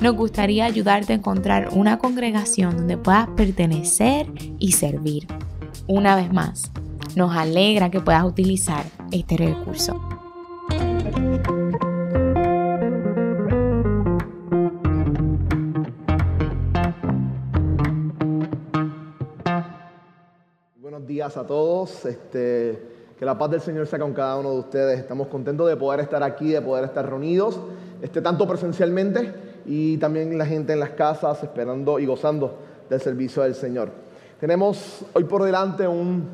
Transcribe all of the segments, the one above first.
nos gustaría ayudarte a encontrar una congregación donde puedas pertenecer y servir. Una vez más, nos alegra que puedas utilizar este recurso. días a todos. Este, que la paz del Señor sea con cada uno de ustedes. Estamos contentos de poder estar aquí, de poder estar reunidos, este, tanto presencialmente y también la gente en las casas esperando y gozando del servicio del Señor. Tenemos hoy por delante un,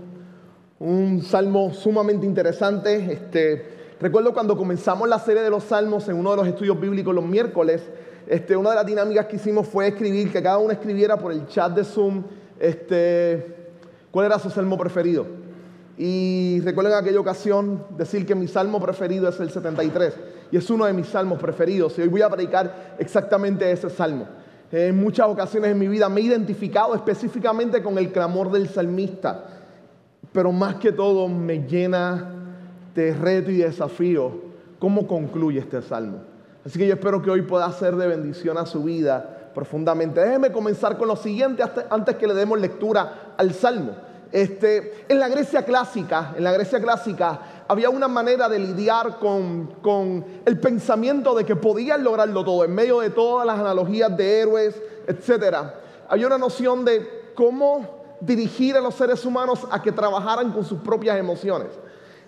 un salmo sumamente interesante. Este, recuerdo cuando comenzamos la serie de los salmos en uno de los estudios bíblicos los miércoles, este, una de las dinámicas que hicimos fue escribir, que cada uno escribiera por el chat de Zoom, este, cuál era su salmo preferido. Y recuerdo en aquella ocasión decir que mi salmo preferido es el 73 y es uno de mis salmos preferidos. Y hoy voy a predicar exactamente ese salmo. En muchas ocasiones en mi vida me he identificado específicamente con el clamor del salmista, pero más que todo me llena de reto y desafío cómo concluye este salmo. Así que yo espero que hoy pueda ser de bendición a su vida profundamente. Déjeme comenzar con lo siguiente antes que le demos lectura al Salmo. Este, en la Grecia clásica, en la Grecia clásica había una manera de lidiar con, con el pensamiento de que podían lograrlo todo en medio de todas las analogías de héroes, etc. Había una noción de cómo dirigir a los seres humanos a que trabajaran con sus propias emociones.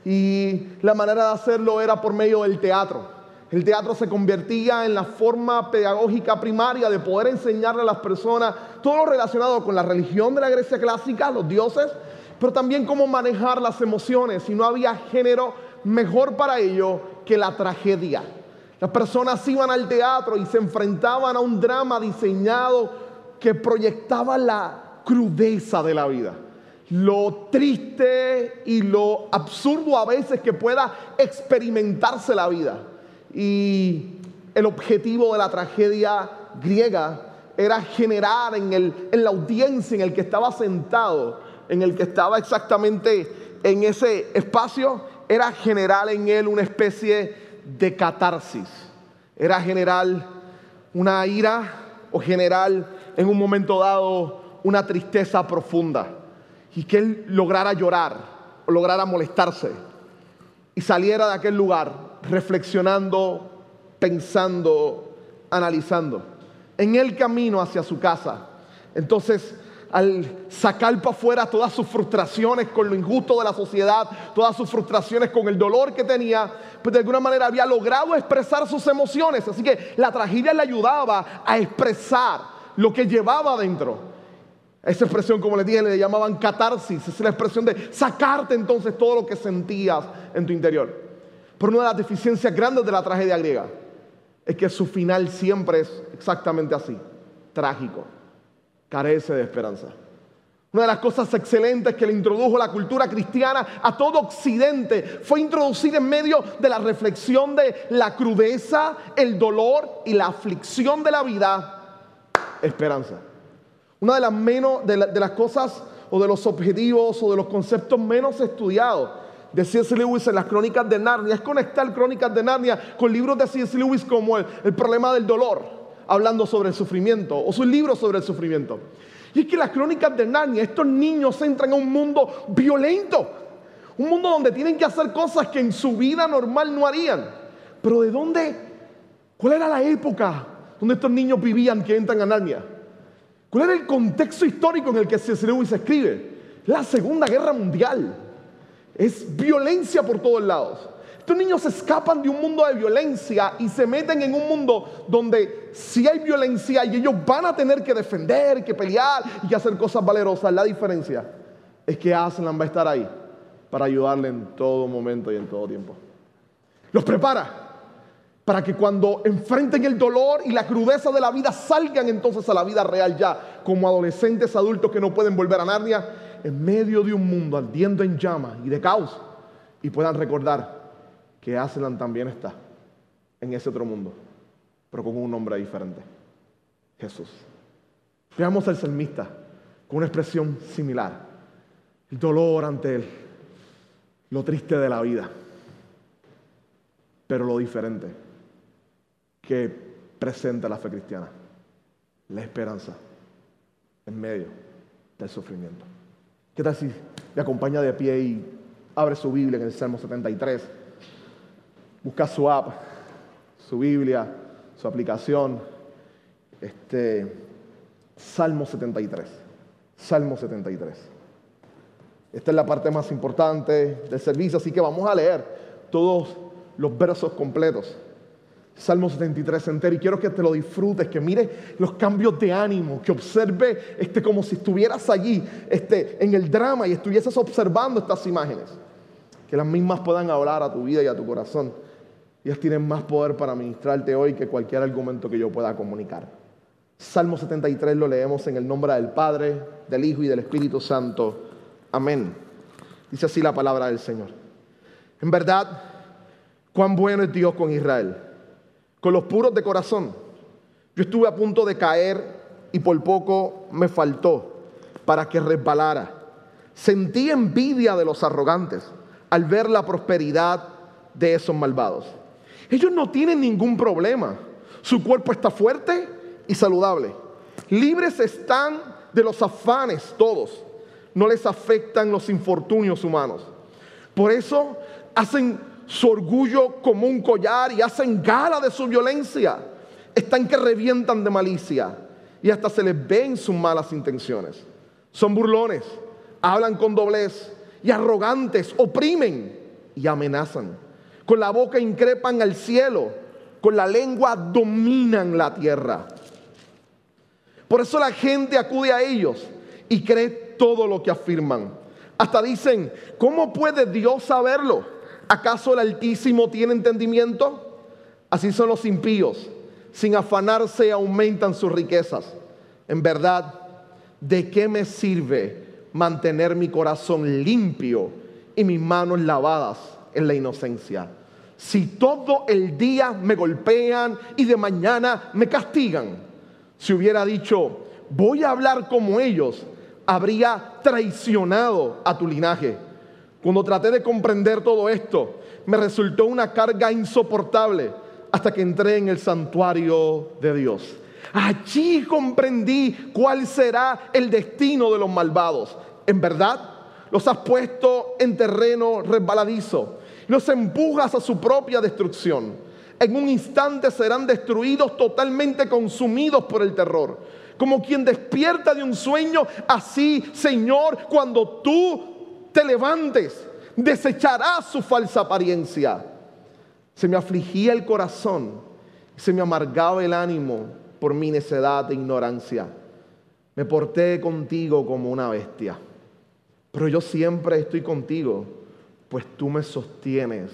Y la manera de hacerlo era por medio del teatro. El teatro se convertía en la forma pedagógica primaria de poder enseñarle a las personas todo lo relacionado con la religión de la Grecia clásica, los dioses, pero también cómo manejar las emociones. Y no había género mejor para ello que la tragedia. Las personas iban al teatro y se enfrentaban a un drama diseñado que proyectaba la crudeza de la vida lo triste y lo absurdo a veces que pueda experimentarse la vida. Y el objetivo de la tragedia griega era generar en, el, en la audiencia en el que estaba sentado, en el que estaba exactamente en ese espacio, era generar en él una especie de catarsis. Era generar una ira o generar en un momento dado una tristeza profunda. Y que él lograra llorar o lograra molestarse y saliera de aquel lugar reflexionando, pensando, analizando, en el camino hacia su casa. Entonces, al sacar para afuera todas sus frustraciones con lo injusto de la sociedad, todas sus frustraciones con el dolor que tenía, pues de alguna manera había logrado expresar sus emociones. Así que la tragedia le ayudaba a expresar lo que llevaba adentro. Esa expresión, como les dije, le llamaban catarsis. Es la expresión de sacarte entonces todo lo que sentías en tu interior. Pero una de las deficiencias grandes de la tragedia griega es que su final siempre es exactamente así, trágico, carece de esperanza. Una de las cosas excelentes que le introdujo la cultura cristiana a todo Occidente fue introducir en medio de la reflexión de la crudeza, el dolor y la aflicción de la vida, esperanza. Una de las, menos, de, de las cosas o de los objetivos o de los conceptos menos estudiados de C.S. Lewis en las crónicas de Narnia es conectar crónicas de Narnia con libros de C.S. Lewis como el, problema del dolor, hablando sobre el sufrimiento, o sus libros sobre el sufrimiento. Y es que las crónicas de Narnia, estos niños entran a un mundo violento, un mundo donde tienen que hacer cosas que en su vida normal no harían. Pero ¿de dónde? ¿Cuál era la época donde estos niños vivían que entran a Narnia? ¿Cuál era el contexto histórico en el que C.S. Lewis escribe? La Segunda Guerra Mundial. Es violencia por todos lados. Estos niños escapan de un mundo de violencia y se meten en un mundo donde si hay violencia y ellos van a tener que defender, que pelear y que hacer cosas valerosas. La diferencia es que Aslan va a estar ahí para ayudarle en todo momento y en todo tiempo. Los prepara. para que cuando enfrenten el dolor y la crudeza de la vida salgan entonces a la vida real ya como adolescentes adultos que no pueden volver a Narnia en medio de un mundo ardiendo en llamas y de caos y puedan recordar que Aslan también está en ese otro mundo, pero con un nombre diferente, Jesús. Veamos al salmista con una expresión similar, el dolor ante él, lo triste de la vida, pero lo diferente que presenta la fe cristiana, la esperanza en medio del sufrimiento. ¿Qué tal si me acompaña de pie y abre su Biblia en el Salmo 73? Busca su app, su Biblia, su aplicación. Este, Salmo 73. Salmo 73. Esta es la parte más importante del servicio, así que vamos a leer todos los versos completos. Salmo 73 entero y quiero que te lo disfrutes, que mires los cambios de ánimo, que observe este, como si estuvieras allí este, en el drama y estuvieses observando estas imágenes. Que las mismas puedan hablar a tu vida y a tu corazón. Ellas tienen más poder para ministrarte hoy que cualquier argumento que yo pueda comunicar. Salmo 73 lo leemos en el nombre del Padre, del Hijo y del Espíritu Santo. Amén. Dice así la palabra del Señor. En verdad, cuán bueno es Dios con Israel con los puros de corazón. Yo estuve a punto de caer y por poco me faltó para que resbalara. Sentí envidia de los arrogantes al ver la prosperidad de esos malvados. Ellos no tienen ningún problema. Su cuerpo está fuerte y saludable. Libres están de los afanes todos. No les afectan los infortunios humanos. Por eso hacen su orgullo como un collar y hacen gala de su violencia. Están que revientan de malicia y hasta se les ven sus malas intenciones. Son burlones, hablan con doblez y arrogantes, oprimen y amenazan. Con la boca increpan al cielo, con la lengua dominan la tierra. Por eso la gente acude a ellos y cree todo lo que afirman. Hasta dicen, ¿cómo puede Dios saberlo? ¿Acaso el Altísimo tiene entendimiento? Así son los impíos. Sin afanarse aumentan sus riquezas. En verdad, ¿de qué me sirve mantener mi corazón limpio y mis manos lavadas en la inocencia? Si todo el día me golpean y de mañana me castigan. Si hubiera dicho, voy a hablar como ellos, habría traicionado a tu linaje. Cuando traté de comprender todo esto, me resultó una carga insoportable hasta que entré en el santuario de Dios. Allí comprendí cuál será el destino de los malvados. En verdad, los has puesto en terreno resbaladizo. Los empujas a su propia destrucción. En un instante serán destruidos, totalmente consumidos por el terror. Como quien despierta de un sueño, así, Señor, cuando tú te levantes, desecharás su falsa apariencia. Se me afligía el corazón, se me amargaba el ánimo por mi necedad e ignorancia. Me porté contigo como una bestia, pero yo siempre estoy contigo, pues tú me sostienes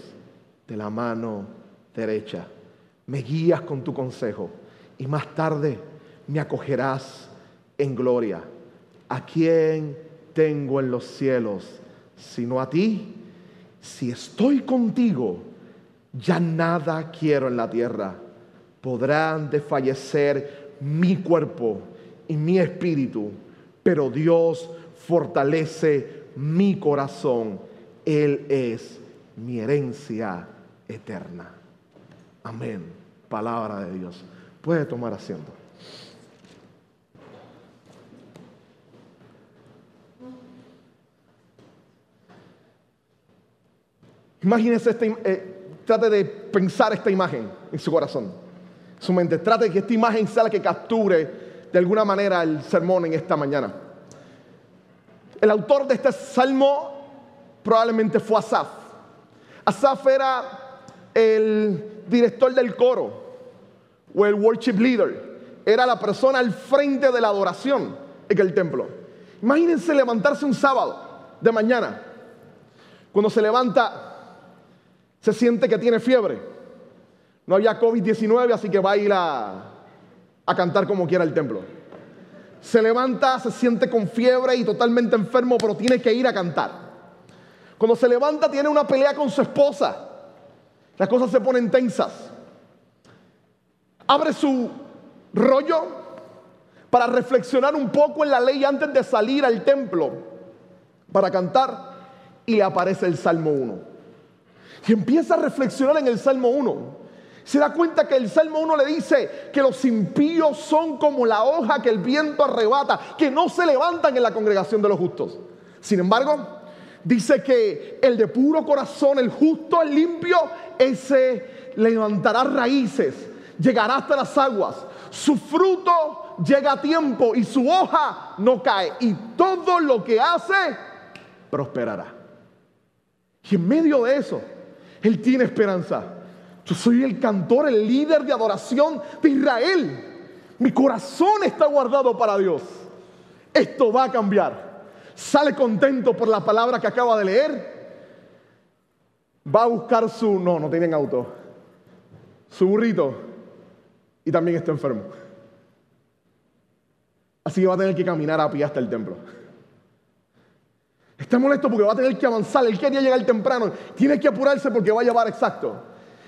de la mano derecha. Me guías con tu consejo y más tarde me acogerás en gloria. ¿A quién tengo en los cielos? Sino a ti. Si estoy contigo, ya nada quiero en la tierra. Podrán desfallecer mi cuerpo y mi espíritu, pero Dios fortalece mi corazón. Él es mi herencia eterna. Amén. Palabra de Dios. Puede tomar asiento. Imagínense, este, eh, trate de pensar esta imagen en su corazón, en su mente. Trate que esta imagen sea la que capture de alguna manera el sermón en esta mañana. El autor de este salmo probablemente fue Asaf. Asaf era el director del coro o el worship leader. Era la persona al frente de la adoración en el templo. Imagínense levantarse un sábado de mañana. Cuando se levanta se siente que tiene fiebre. No había COVID-19, así que va a ir a, cantar como quiera el templo. Se levanta, se siente con fiebre y totalmente enfermo, pero tiene que ir a cantar. Cuando se levanta tiene una pelea con su esposa. Las cosas se ponen tensas. Abre su rollo para reflexionar un poco en la ley antes de salir al templo para cantar y le aparece el Salmo 1. Y empieza a reflexionar en el Salmo 1. Se da cuenta que el Salmo 1 le dice que los impíos son como la hoja que el viento arrebata, que no se levantan en la congregación de los justos. Sin embargo, dice que el de puro corazón, el justo, el limpio, ese levantará raíces, llegará hasta las aguas. Su fruto llega a tiempo y su hoja no cae. Y todo lo que hace prosperará. Y en medio de eso, Él tiene esperanza. Yo soy el cantor, el líder de adoración de Israel. Mi corazón está guardado para Dios. Esto va a cambiar. Sale contento por la palabra que acaba de leer. Va a buscar su... No, no tienen auto. Su burrito. Y también está enfermo. Así que va a tener que caminar a pie hasta el templo. Está molesto porque va a tener que avanzar. Él quería llegar temprano. Tiene que apurarse porque va a llevar exacto.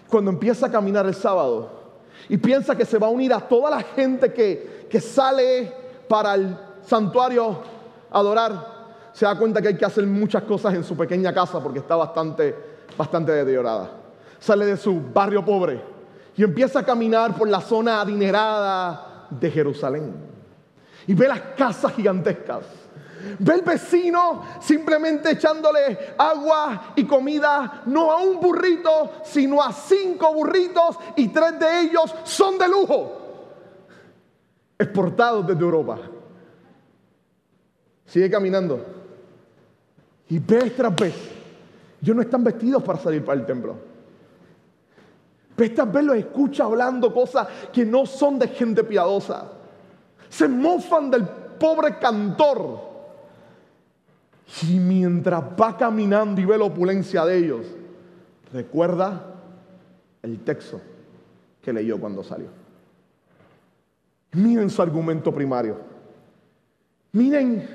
Cuando empieza a caminar el sábado y piensa que se va a unir a toda la gente que, que sale para el santuario a adorar, se da cuenta que hay que hacer muchas cosas en su pequeña casa porque está bastante, bastante deteriorada. Sale de su barrio pobre y empieza a caminar por la zona adinerada de Jerusalén. Y ve las casas gigantescas Ve el vecino simplemente echándole agua y comida, no a un burrito, sino a cinco burritos y tres de ellos son de lujo, exportados desde Europa. Sigue caminando y vez tras vez, ellos no están vestidos para salir para el templo. Vez tras vez los escucha hablando cosas que no son de gente piadosa. Se mofan del pobre cantor y mientras va caminando y ve la opulencia de ellos, recuerda el texto que leyó cuando salió. Miren su argumento primario. Miren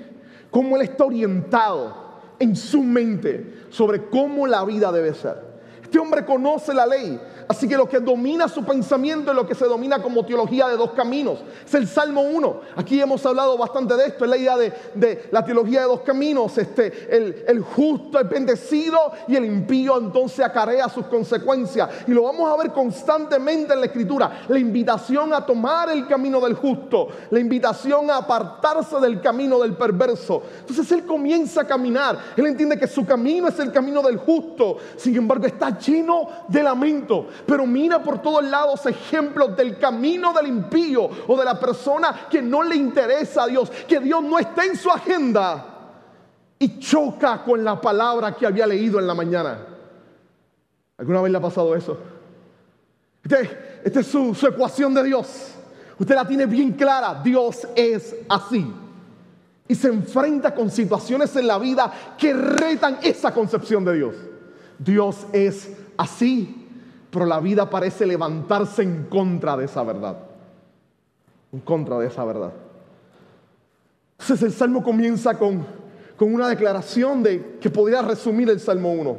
cómo él está orientado en su mente sobre cómo la vida debe ser. Este hombre conoce la ley, Así que lo que domina su pensamiento es lo que se domina como teología de dos caminos. Es el Salmo 1. Aquí hemos hablado bastante de esto. Es la idea de, la teología de dos caminos. Este, el, justo es bendecido y el impío entonces acarea sus consecuencias. Y lo vamos a ver constantemente en la escritura. La invitación a tomar el camino del justo. La invitación a apartarse del camino del perverso. Entonces él comienza a caminar. Él entiende que su camino es el camino del justo. Sin embargo está lleno de lamento pero mira por todos lados ejemplos del camino del impío o de la persona que no le interesa a Dios, que Dios no está en su agenda y choca con la palabra que había leído en la mañana. ¿Alguna vez le ha pasado eso? Esta es su, su ecuación de Dios. Usted la tiene bien clara. Dios es así. Y se enfrenta con situaciones en la vida que retan esa concepción de Dios. Dios es así pero la vida parece levantarse en contra de esa verdad. En contra de esa verdad. Entonces el Salmo comienza con, con una declaración de, que podría resumir el Salmo 1.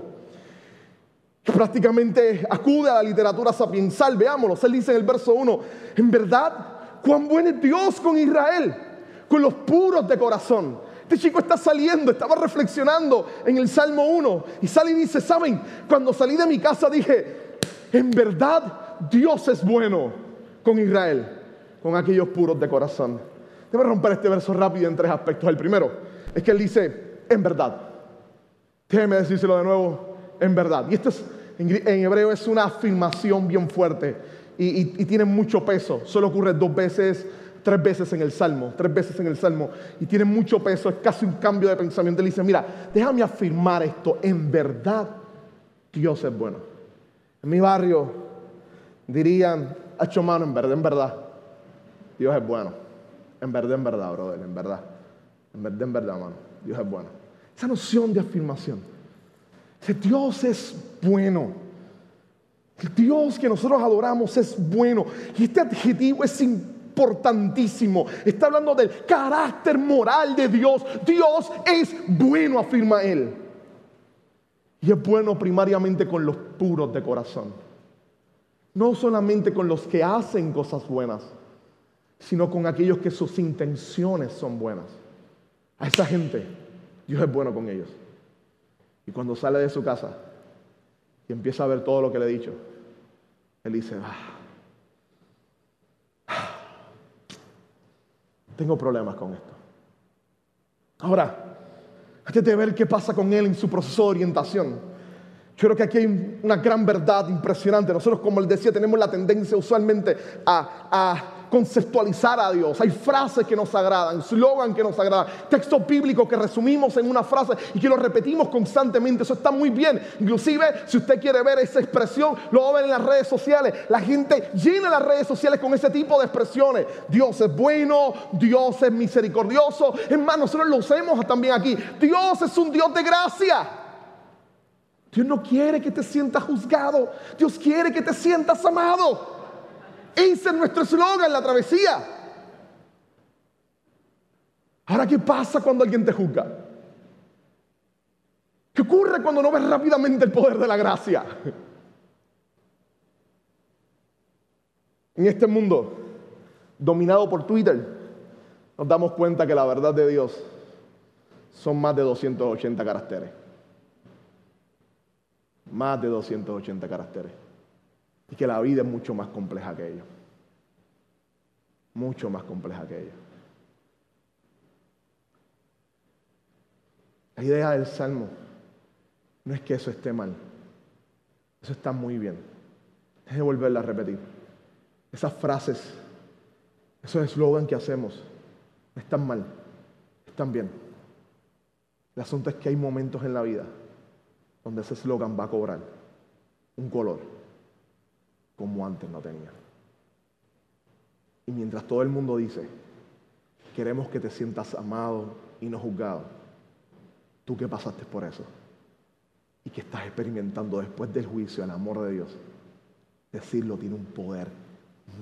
Que prácticamente acude a la literatura sapiensal. Veámoslo. Él dice en el verso 1, en verdad, cuán bueno es Dios con Israel, con los puros de corazón. Este chico está saliendo, estaba reflexionando en el Salmo 1 y sale y dice, ¿saben? Cuando salí de mi casa dije, en verdad Dios es bueno con Israel, con aquellos puros de corazón. Debo romper este verso rápido en tres aspectos. El primero es que él dice, en verdad. Déjeme decírselo de nuevo, en verdad. Y esto es, en, hebreo es una afirmación bien fuerte y, y tiene mucho peso. Solo ocurre dos veces, tres veces en el Salmo, tres veces en el Salmo, y tiene mucho peso, es casi un cambio de pensamiento. Él dice, mira, déjame afirmar esto, en verdad Dios es bueno. En mi barrio dirían, hecho mano, en verdad, en verdad, Dios es bueno. En verdad, en verdad, brother, en verdad. En verdad, en verdad, mano, Dios es bueno. Esa noción de afirmación. Dios es bueno. El Dios que nosotros adoramos es bueno. Y este adjetivo es importantísimo. Está hablando del carácter moral de Dios. Dios es bueno, afirma él. Y es bueno primariamente con los puros de corazón. No solamente con los que hacen cosas buenas, sino con aquellos que sus intenciones son buenas. A esa gente, Dios es bueno con ellos. Y cuando sale de su casa y empieza a ver todo lo que le he dicho, él dice, ah, tengo problemas con esto. Ahora, antes de ver qué pasa con él en su proceso de orientación, yo creo que aquí hay una gran verdad impresionante. Nosotros, como les decía, tenemos la tendencia usualmente a, a conceptualizar a Dios. Hay frases que nos agradan, slogan que nos agradan, textos bíblicos que resumimos en una frase y que lo repetimos constantemente. Eso está muy bien. Inclusive, si usted quiere ver esa expresión, lo va a ver en las redes sociales. La gente llena las redes sociales con ese tipo de expresiones. Dios es bueno, Dios es misericordioso. Es más, nosotros lo usemos también aquí. Dios es un Dios de gracia. Dios no quiere que te sientas juzgado. Dios quiere que te sientas amado. Ese es nuestro eslogan, la travesía. Ahora, ¿qué pasa cuando alguien te juzga? ¿Qué ocurre cuando no ves rápidamente el poder de la gracia? En este mundo dominado por Twitter, nos damos cuenta que la verdad de Dios son más de 280 caracteres. Más de 280 caracteres y que la vida es mucho más compleja que ello. Mucho más compleja que ello. La idea del Salmo no es que eso esté mal. Eso está muy bien. Déjeme volverla a repetir. Esas frases, esos eslogan que hacemos, no están mal, están bien. El asunto es que hay momentos en la vida donde ese eslogan va a cobrar un color como antes no tenía. Y mientras todo el mundo dice, queremos que te sientas amado y no juzgado, tú que pasaste por eso y que estás experimentando después del juicio el amor de Dios, decirlo tiene un poder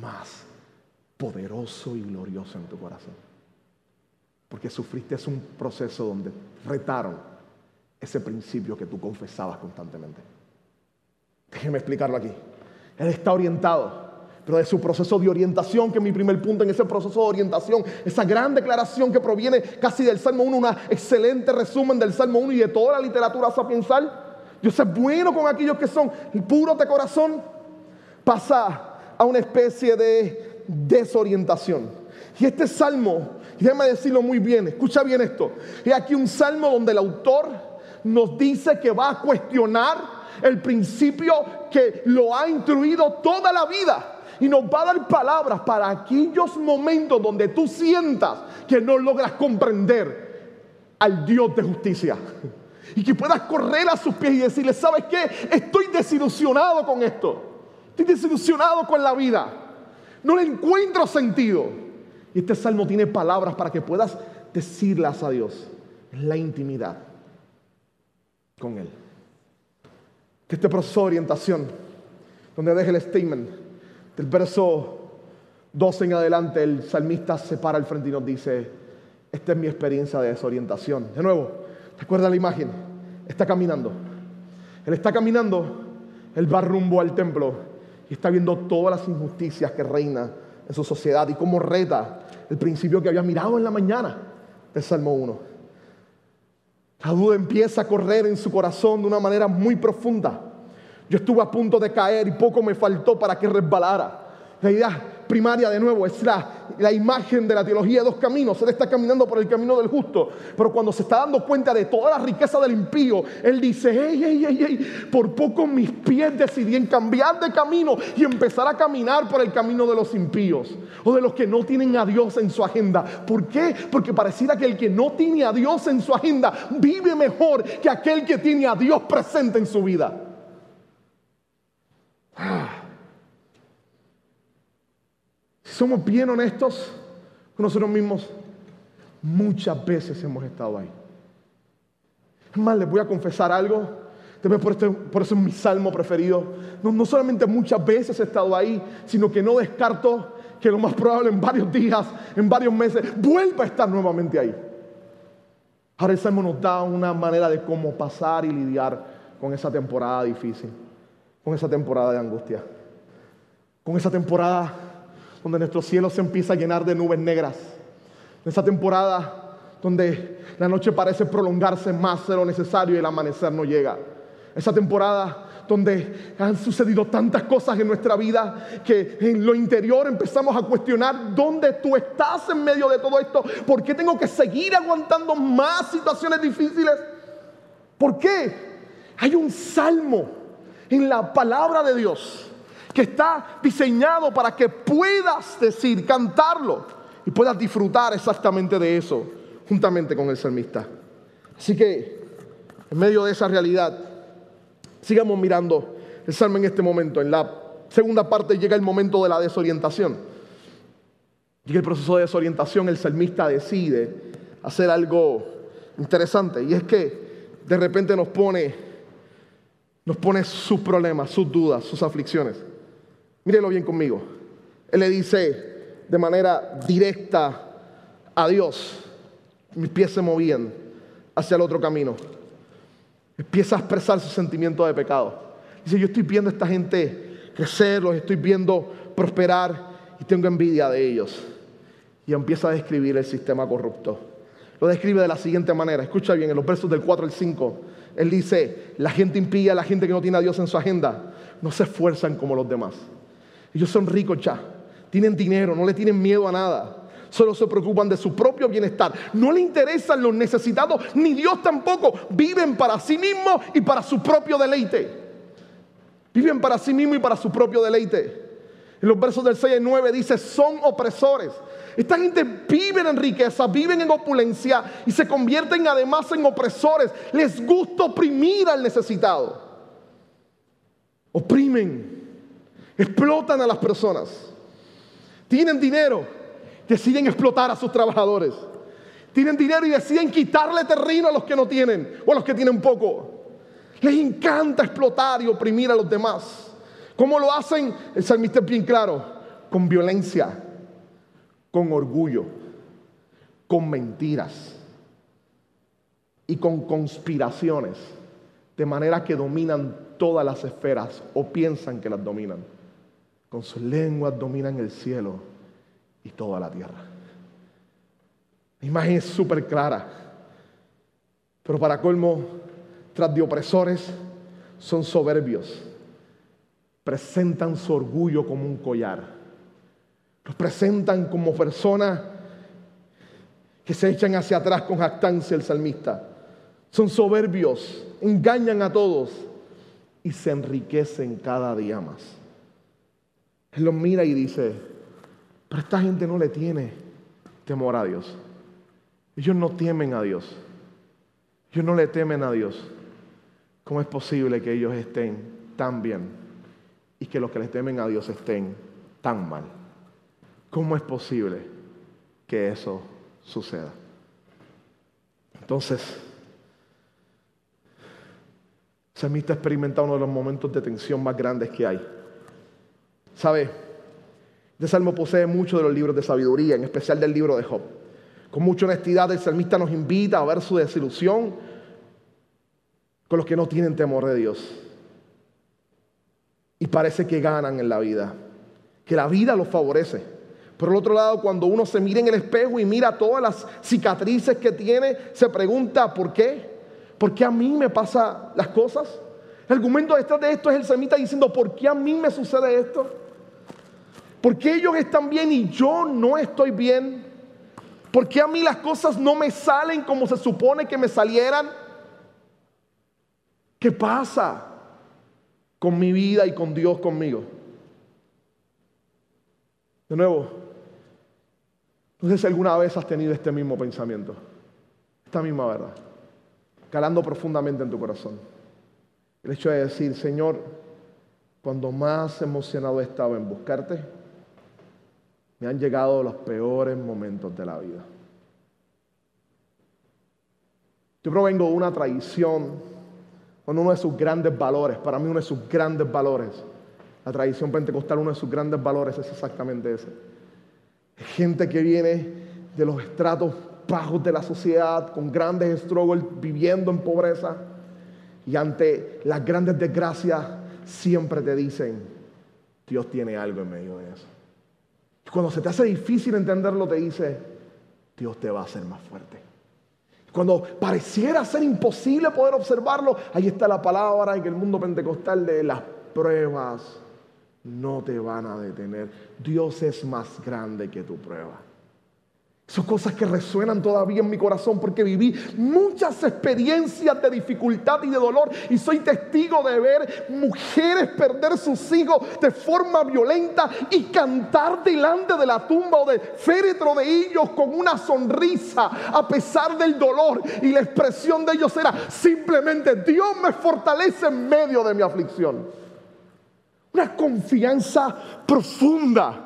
más poderoso y glorioso en tu corazón. Porque sufriste es un proceso donde retaron ese principio que tú confesabas constantemente. Déjeme explicarlo aquí. Él está orientado. Pero de su proceso de orientación, que es mi primer punto en ese proceso de orientación, esa gran declaración que proviene casi del Salmo 1, una excelente resumen del Salmo 1 y de toda la literatura sapiensal. Dios es bueno con aquellos que son puros de corazón. Pasa a una especie de desorientación. Y este salmo, déjame decirlo muy bien, escucha bien esto. Es aquí un salmo donde el autor nos dice que va a cuestionar el principio que lo ha instruido toda la vida. Y nos va a dar palabras para aquellos momentos donde tú sientas que no logras comprender al Dios de justicia. Y que puedas correr a sus pies y decirle, ¿sabes qué? Estoy desilusionado con esto. Estoy desilusionado con la vida. No le encuentro sentido. Y este salmo tiene palabras para que puedas decirlas a Dios la intimidad con Él que este proceso de orientación, donde deja el statement, del verso 12 en adelante, el salmista se para al frente y nos dice, esta es mi experiencia de desorientación. De nuevo, recuerda la imagen? Está caminando. Él está caminando, él va rumbo al templo y está viendo todas las injusticias que reinan en su sociedad y cómo reta el principio que había mirado en la mañana del Salmo 1. La duda empieza a correr en su corazón de una manera muy profunda. Yo estuve a punto de caer y poco me faltó para que resbalara. La idea primaria de nuevo es la, la, imagen de la teología de dos caminos. Él está caminando por el camino del justo, pero cuando se está dando cuenta de toda la riqueza del impío, él dice, hey, hey, hey, hey, por poco mis pies decidí en cambiar de camino y empezar a caminar por el camino de los impíos o de los que no tienen a Dios en su agenda. ¿Por qué? Porque pareciera que el que no tiene a Dios en su agenda vive mejor que aquel que tiene a Dios presente en su vida. Ah. Si somos bien honestos con nosotros mismos, muchas veces hemos estado ahí. Es más, les voy a confesar algo. por, este, por eso es mi salmo preferido. No, no solamente muchas veces he estado ahí, sino que no descarto que lo más probable en varios días, en varios meses, vuelva a estar nuevamente ahí. Ahora el Salmo nos da una manera de cómo pasar y lidiar con esa temporada difícil, con esa temporada de angustia, con esa temporada donde nuestro cielo se empieza a llenar de nubes negras, esa temporada donde la noche parece prolongarse más de lo necesario y el amanecer no llega, esa temporada donde han sucedido tantas cosas en nuestra vida que en lo interior empezamos a cuestionar dónde tú estás en medio de todo esto, por qué tengo que seguir aguantando más situaciones difíciles, por qué hay un salmo en la palabra de Dios que está diseñado para que puedas decir, cantarlo y puedas disfrutar exactamente de eso juntamente con el salmista. Así que en medio de esa realidad, Sigamos mirando el salmo en este momento. En la segunda parte llega el momento de la desorientación. Llega el proceso de desorientación, el salmista decide hacer algo interesante y es que de repente nos pone, nos pone sus problemas, sus dudas, sus aflicciones. Mírelo bien conmigo. Él le dice de manera directa a Dios, mis pies se movían hacia el otro camino. Empieza a expresar su sentimiento de pecado. Dice, yo estoy viendo a esta gente crecer, los estoy viendo prosperar y tengo envidia de ellos. Y empieza a describir el sistema corrupto. Lo describe de la siguiente manera. Escucha bien, en los versos del 4 al 5. Él dice, la gente impía, la gente que no tiene a Dios en su agenda, no se esfuerzan como los demás. Ellos son ricos ya, tienen dinero, no le tienen miedo a nada solo se preocupan de su propio bienestar. No le interesan los necesitados, ni Dios tampoco. Viven para sí mismos y para su propio deleite. Viven para sí mismos y para su propio deleite. En los versos del 6 y 9 dice, son opresores. Esta gente vive en riqueza, viven en opulencia y se convierten además en opresores. Les gusta oprimir al necesitado. Oprimen, explotan a las personas. Tienen dinero, deciden explotar a sus trabajadores. Tienen dinero y deciden quitarle terreno a los que no tienen o a los que tienen poco. Les encanta explotar y oprimir a los demás. ¿Cómo lo hacen? El salmista es bien claro. Con violencia, con orgullo, con mentiras y con conspiraciones. De manera que dominan todas las esferas o piensan que las dominan. Con sus lenguas dominan el cielo y toda la tierra. La imagen es súper clara. Pero para colmo, tras de opresores, son soberbios. Presentan su orgullo como un collar. Los presentan como personas que se echan hacia atrás con jactancia el salmista. Son soberbios, engañan a todos y se enriquecen cada día más. Él los mira y dice, pero esta gente no le tiene temor a Dios. Ellos no temen a Dios. Ellos no le temen a Dios. ¿Cómo es posible que ellos estén tan bien y que los que les temen a Dios estén tan mal? ¿Cómo es posible que eso suceda? Entonces, Samista experimenta uno de los momentos de tensión más grandes que hay. ¿Sabe? Este salmo posee mucho de los libros de sabiduría, en especial del libro de Job. Con mucha honestidad el salmista nos invita a ver su desilusión con los que no tienen temor de Dios. Y parece que ganan en la vida, que la vida los favorece. Por el otro lado, cuando uno se mira en el espejo y mira todas las cicatrices que tiene, se pregunta, ¿por qué? ¿Por qué a mí me pasa las cosas? El argumento detrás de esto es el salmista diciendo, ¿por qué a mí me sucede esto? ¿Por qué ellos están bien y yo no estoy bien? ¿Por qué a mí las cosas no me salen como se supone que me salieran? ¿Qué pasa con mi vida y con Dios conmigo? De nuevo, no sé si alguna vez has tenido este mismo pensamiento, esta misma verdad, calando profundamente en tu corazón. El hecho de decir, Señor, cuando más emocionado he estado en buscarte, me han llegado los peores momentos de la vida. Yo provengo de una tradición Cuando uno de sus grandes valores, para mí uno de sus grandes valores, la tradición pentecostal, uno de sus grandes valores es exactamente ese. Gente que viene de los estratos bajos de la sociedad, con grandes struggles, viviendo en pobreza, y ante las grandes desgracias siempre te dicen, Dios tiene algo en medio de eso. Cuando se te hace difícil entenderlo, te dice, Dios te va a hacer más fuerte. Cuando pareciera ser imposible poder observarlo, ahí está la palabra en el mundo pentecostal de las pruebas no te van a detener. Dios es más grande que tu prueba. Son cosas que resuenan todavía en mi corazón porque viví muchas experiencias de dificultad y de dolor y soy testigo de ver mujeres perder sus hijos de forma violenta y cantar delante de la tumba o del féretro de ellos con una sonrisa a pesar del dolor y la expresión de ellos era simplemente Dios me fortalece en medio de mi aflicción. Una confianza profunda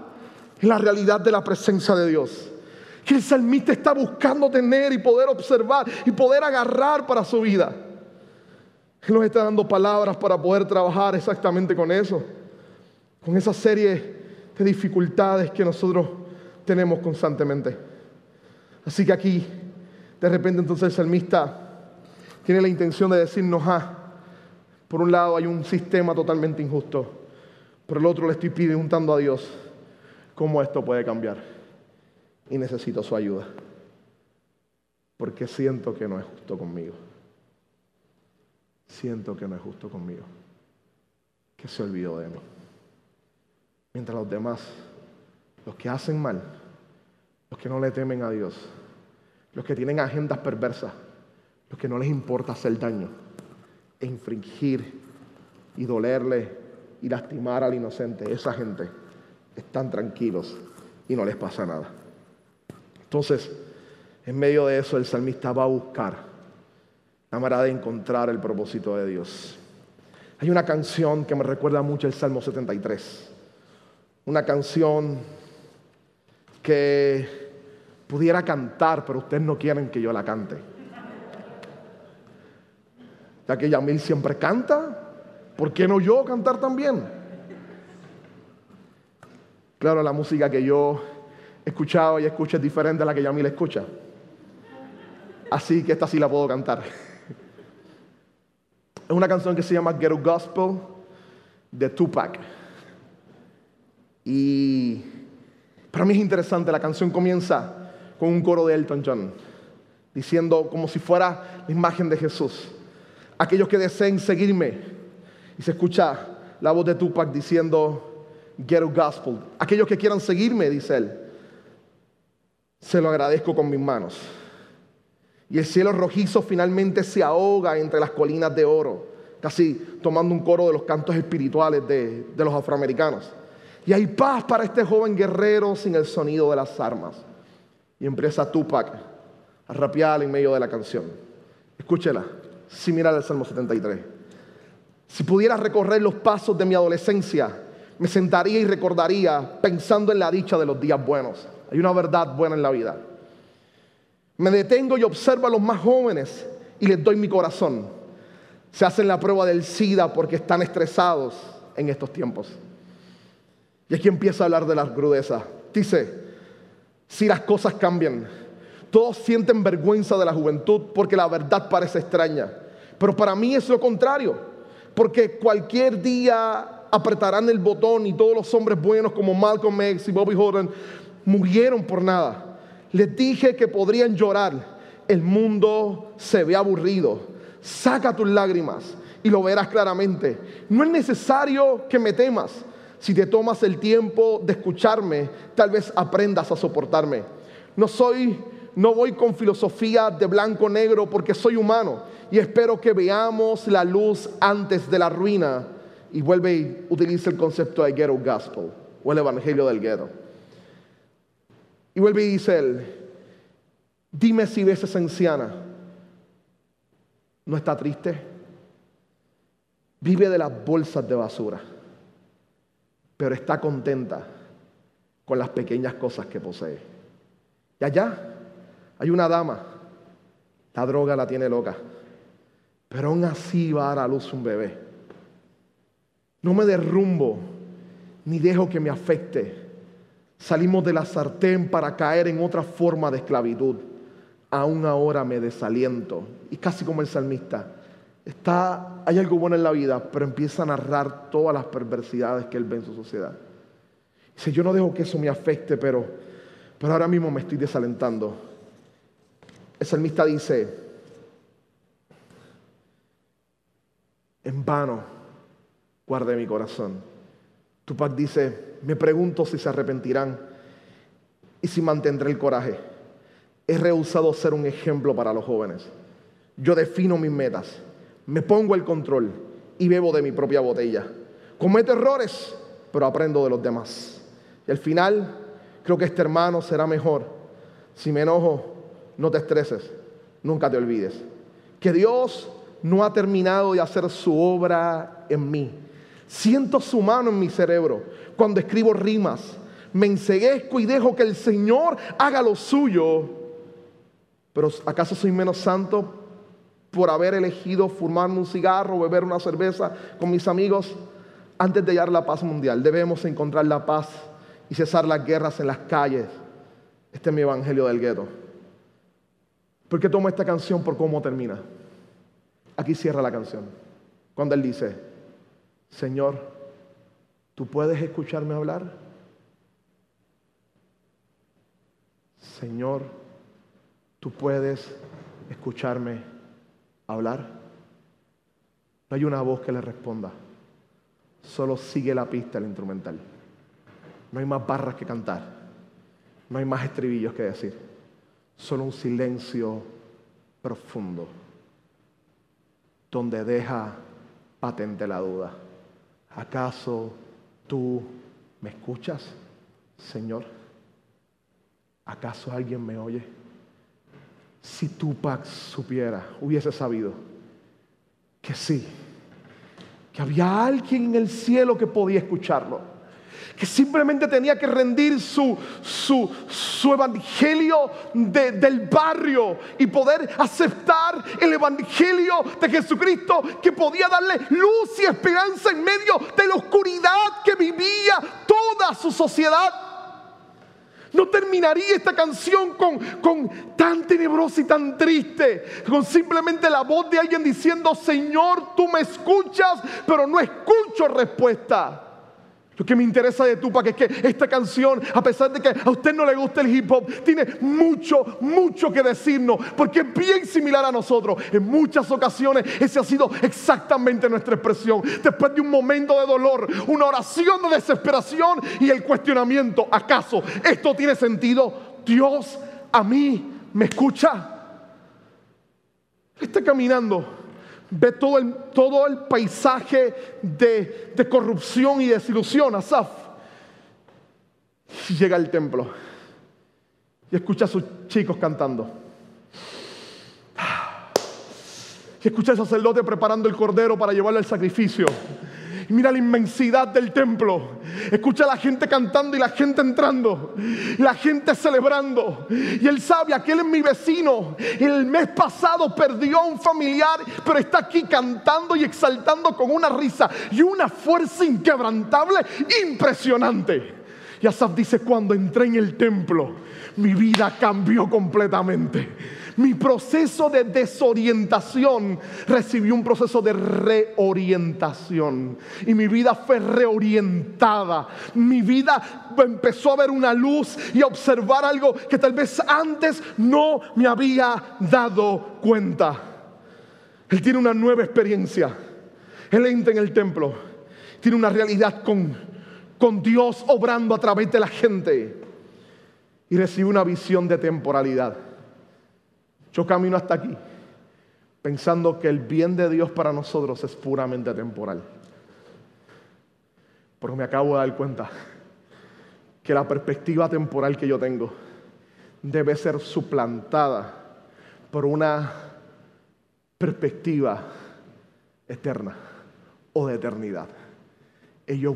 en la realidad de la presencia de Dios que el salmista está buscando tener y poder observar y poder agarrar para su vida. Él nos está dando palabras para poder trabajar exactamente con eso, con esa serie de dificultades que nosotros tenemos constantemente. Así que aquí, de repente entonces el salmista tiene la intención de decirnos, ah, por un lado hay un sistema totalmente injusto, por el otro le estoy preguntando a Dios cómo esto puede cambiar y necesito su ayuda. Porque siento que no es justo conmigo. Siento que no es justo conmigo. Que se olvidó de mí. Mientras los demás, los que hacen mal, los que no le temen a Dios, los que tienen agendas perversas, los que no les importa hacer daño e infringir y dolerle y lastimar al inocente, esa gente están tranquilos y no les pasa nada. Entonces, en medio de eso, el salmista va a buscar la manera de encontrar el propósito de Dios. Hay una canción que me recuerda mucho el Salmo 73. Una canción que pudiera cantar, pero ustedes no quieren que yo la cante. Ya que Yamil siempre canta, ¿por qué no yo cantar también? Claro, la música que yo escuchado y escucha es diferente a la que Yamil escucha. Así que esta sí la puedo cantar. Es una canción que se llama Ghetto Gospel de Tupac. Y para mí es interesante, la canción comienza con un coro de Elton John, diciendo como si fuera la imagen de Jesús. Aquellos que deseen seguirme, y se escucha la voz de Tupac diciendo Ghetto Gospel. Aquellos que quieran seguirme, dice él, se lo agradezco con mis manos. Y el cielo rojizo finalmente se ahoga entre las colinas de oro, casi tomando un coro de los cantos espirituales de, los afroamericanos. Y hay paz para este joven guerrero sin el sonido de las armas. Y empieza Tupac a rapear en medio de la canción. Escúchela, similar al Salmo 73. Si pudiera recorrer los pasos de mi adolescencia, me sentaría y recordaría pensando en la dicha de los días buenos hay una verdad buena en la vida. Me detengo y observo a los más jóvenes y les doy mi corazón. Se hacen la prueba del SIDA porque están estresados en estos tiempos. Y aquí empieza a hablar de la crudeza. Dice, si las cosas cambian, todos sienten vergüenza de la juventud porque la verdad parece extraña. Pero para mí es lo contrario, porque cualquier día apretarán el botón y todos los hombres buenos como Malcolm X y Bobby Jordan murieron por nada. Les dije que podrían llorar. El mundo se ve aburrido. Saca tus lágrimas y lo verás claramente. No es necesario que me temas. Si te tomas el tiempo de escucharme, tal vez aprendas a soportarme. No soy, no voy con filosofía de blanco negro porque soy humano y espero que veamos la luz antes de la ruina. Y vuelve y utiliza el concepto de ghetto gospel o el evangelio del ghetto. Y vuelve y dice él, dime si ves esa anciana. ¿No está triste? Vive de las bolsas de basura, pero está contenta con las pequeñas cosas que posee. Y allá hay una dama, la droga la tiene loca. pero aún así va a dar a luz un bebé. No me derrumbo ni dejo que me afecte. Salimos de la sartén para caer en otra forma de esclavitud. Aún ahora me desaliento. Y casi como el salmista, está, hay algo bueno en la vida, pero empieza a narrar todas las perversidades que él ve en su sociedad. Dice, yo no dejo que eso me afecte, pero, pero ahora mismo me estoy desalentando. El salmista dice, en vano guardé mi corazón. Tupac dice, me pregunto si se arrepentirán y si mantendré el coraje. He rehusado ser un ejemplo para los jóvenes. Yo defino mis metas, me pongo el control y bebo de mi propia botella. Cometo errores, pero aprendo de los demás. Y al final, creo que este hermano será mejor. Si me enojo, no te estreses, nunca te olvides. Que Dios no ha terminado de hacer su obra en mí. Siento su mano en mi cerebro cuando escribo rimas. Me enseguezco y dejo que el Señor haga lo suyo. Pero ¿acaso soy menos santo por haber elegido fumarme un cigarro, beber una cerveza con mis amigos antes de hallar la paz mundial? Debemos encontrar la paz y cesar las guerras en las calles. Este es mi evangelio del gueto. ¿Por qué tomo esta canción por cómo termina? Aquí cierra la canción. Cuando él dice, Señor, ¿tú puedes escucharme hablar? Señor, ¿tú puedes escucharme hablar? No hay una voz que le responda. Solo sigue la pista el instrumental. No hay más barras que cantar. No hay más estribillos que decir. Solo un silencio profundo donde deja patente la duda. ¿Acaso tú me escuchas, Señor? ¿Acaso alguien me oye? Si Tupac supiera, hubiese sabido que sí, que había alguien en el cielo que podía escucharlo que simplemente tenía que rendir su, su, su evangelio del barrio y poder aceptar el evangelio de Jesucristo que podía darle luz y esperanza en medio de la oscuridad que vivía toda su sociedad. No terminaría esta canción con, con, tan tenebrosa y tan triste, con simplemente la voz de alguien diciendo, Señor, tú me escuchas, pero no escucho respuesta. Lo que me interesa de Tupac es que esta canción, a pesar de que a usted no le gusta el hip hop, tiene mucho, mucho que decirnos, porque es bien similar a nosotros. En muchas ocasiones esa ha sido exactamente nuestra expresión. Después de un momento de dolor, una oración de desesperación y el cuestionamiento, ¿acaso esto tiene sentido? Dios a mí me escucha. Está caminando ve todo el, todo el paisaje de, de corrupción y desilusión, Asaf. Llega al templo y escucha a sus chicos cantando. Y escucha al sacerdote preparando el cordero para llevarlo al sacrificio mira la inmensidad del templo. Escucha a la gente cantando y la gente entrando. La gente celebrando. Y él sabe, aquel es mi vecino. El mes pasado perdió a un familiar, pero está aquí cantando y exaltando con una risa y una fuerza inquebrantable, impresionante. Y Asaf dice, cuando entré en el templo, mi vida cambió completamente mi proceso de desorientación recibió un proceso de reorientación. Y mi vida fue reorientada. Mi vida empezó a ver una luz y a observar algo que tal vez antes no me había dado cuenta. Él tiene una nueva experiencia. Él entra en el templo. Tiene una realidad con, con Dios obrando a través de la gente. Y recibe una visión de temporalidad. Yo camino hasta aquí pensando que el bien de Dios para nosotros es puramente temporal. Pero me acabo de dar cuenta que la perspectiva temporal que yo tengo debe ser suplantada por una perspectiva eterna o de eternidad. Ellos